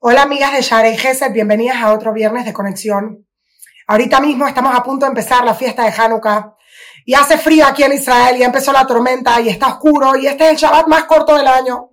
Hola amigas de Share y bienvenidas a otro viernes de conexión. Ahorita mismo estamos a punto de empezar la fiesta de Hanukkah y hace frío aquí en Israel y empezó la tormenta y está oscuro y este es el Shabbat más corto del año.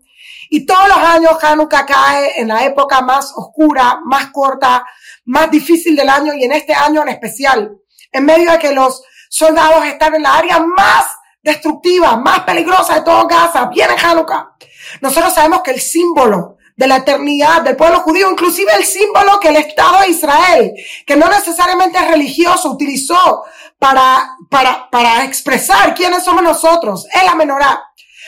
Y todos los años Hanukkah cae en la época más oscura, más corta, más difícil del año y en este año en especial, en medio de que los soldados están en la área más destructiva, más peligrosa de todo Gaza, viene Hanukkah. Nosotros sabemos que el símbolo de la eternidad del pueblo judío, inclusive el símbolo que el Estado de Israel, que no necesariamente es religioso, utilizó para, para, para expresar quiénes somos nosotros, es la menorá.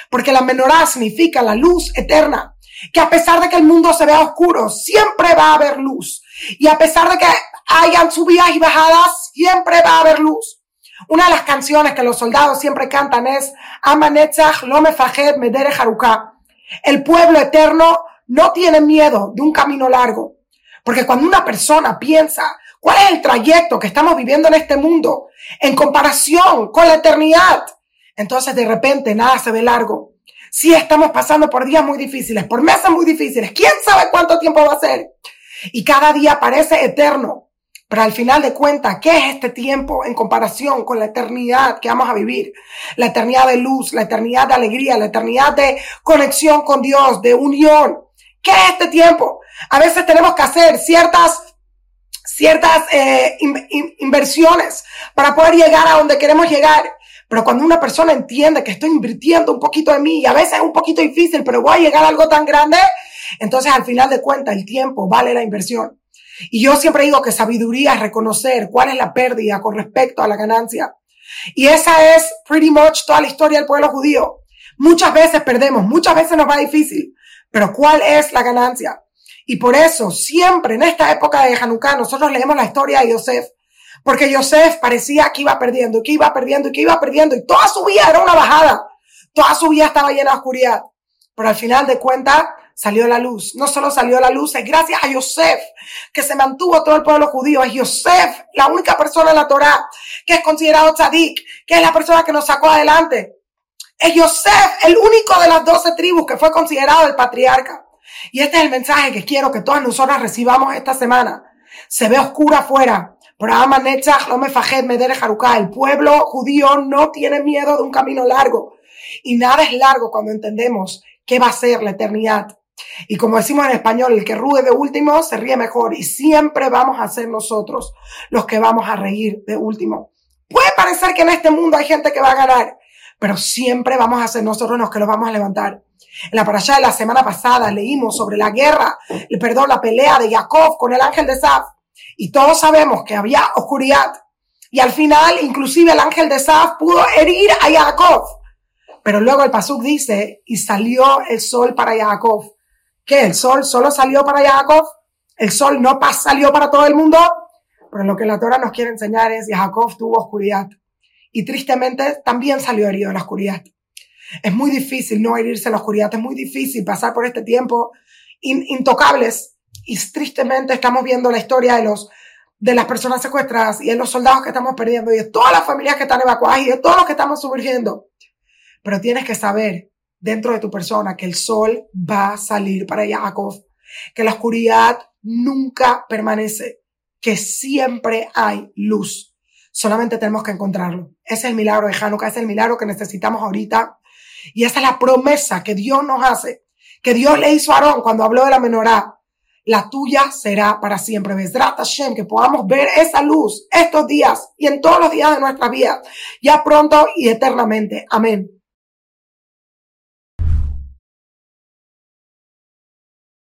Porque la menorá significa la luz eterna, que a pesar de que el mundo se vea oscuro, siempre va a haber luz. Y a pesar de que hayan subidas y bajadas, siempre va a haber luz. Una de las canciones que los soldados siempre cantan es Amanetzach lo mefajed medere haruká. El pueblo eterno no tiene miedo de un camino largo. Porque cuando una persona piensa cuál es el trayecto que estamos viviendo en este mundo en comparación con la eternidad, entonces de repente nada se ve largo. Sí estamos pasando por días muy difíciles, por meses muy difíciles. ¿Quién sabe cuánto tiempo va a ser? Y cada día parece eterno. Pero al final de cuentas, ¿qué es este tiempo en comparación con la eternidad que vamos a vivir? La eternidad de luz, la eternidad de alegría, la eternidad de conexión con Dios, de unión. ¿Qué es este tiempo? A veces tenemos que hacer ciertas, ciertas eh, inversiones para poder llegar a donde queremos llegar. Pero cuando una persona entiende que estoy invirtiendo un poquito de mí y a veces es un poquito difícil, pero voy a llegar a algo tan grande, entonces al final de cuentas el tiempo vale la inversión. Y yo siempre digo que sabiduría es reconocer cuál es la pérdida con respecto a la ganancia. Y esa es pretty much toda la historia del pueblo judío. Muchas veces perdemos, muchas veces nos va difícil, pero ¿cuál es la ganancia? Y por eso, siempre en esta época de Hanukkah, nosotros leemos la historia de Yosef. Porque Yosef parecía que iba perdiendo, que iba perdiendo, que iba perdiendo. Y toda su vida era una bajada. Toda su vida estaba llena de oscuridad. Pero al final de cuentas, salió la luz. No solo salió la luz, es gracias a Yosef que se mantuvo todo el pueblo judío. Es Yosef, la única persona en la Torah que es considerado tzadik, que es la persona que nos sacó adelante. Es Yosef, el único de las doce tribus que fue considerado el patriarca. Y este es el mensaje que quiero que todas nosotras recibamos esta semana. Se ve oscura afuera. El pueblo judío no tiene miedo de un camino largo. Y nada es largo cuando entendemos qué va a ser la eternidad. Y como decimos en español, el que rude de último se ríe mejor. Y siempre vamos a ser nosotros los que vamos a reír de último. Puede parecer que en este mundo hay gente que va a ganar pero siempre vamos a ser nosotros los que los vamos a levantar. En la parasha de la semana pasada leímos sobre la guerra, perdón, la pelea de Jacob con el ángel de Saf. Y todos sabemos que había oscuridad. Y al final, inclusive el ángel de Saf pudo herir a Jacob. Pero luego el Pasuk dice, y salió el sol para Jacob. ¿Qué? ¿El sol solo salió para Jacob? ¿El sol no salió para todo el mundo? Pero lo que la Torah nos quiere enseñar es, Jacob tuvo oscuridad y tristemente también salió herido en la oscuridad. Es muy difícil no herirse en la oscuridad, es muy difícil pasar por este tiempo intocables y tristemente estamos viendo la historia de los de las personas secuestradas y de los soldados que estamos perdiendo y de todas las familias que están evacuadas y de todos los que estamos sumergiendo. Pero tienes que saber dentro de tu persona que el sol va a salir para Jacob, que la oscuridad nunca permanece, que siempre hay luz. Solamente tenemos que encontrarlo. Es el milagro de Hanukkah, es el milagro que necesitamos ahorita. Y esa es la promesa que Dios nos hace, que Dios le hizo a Aarón cuando habló de la menorá. La tuya será para siempre. Besrat Hashem, que podamos ver esa luz estos días y en todos los días de nuestra vida, ya pronto y eternamente. Amén.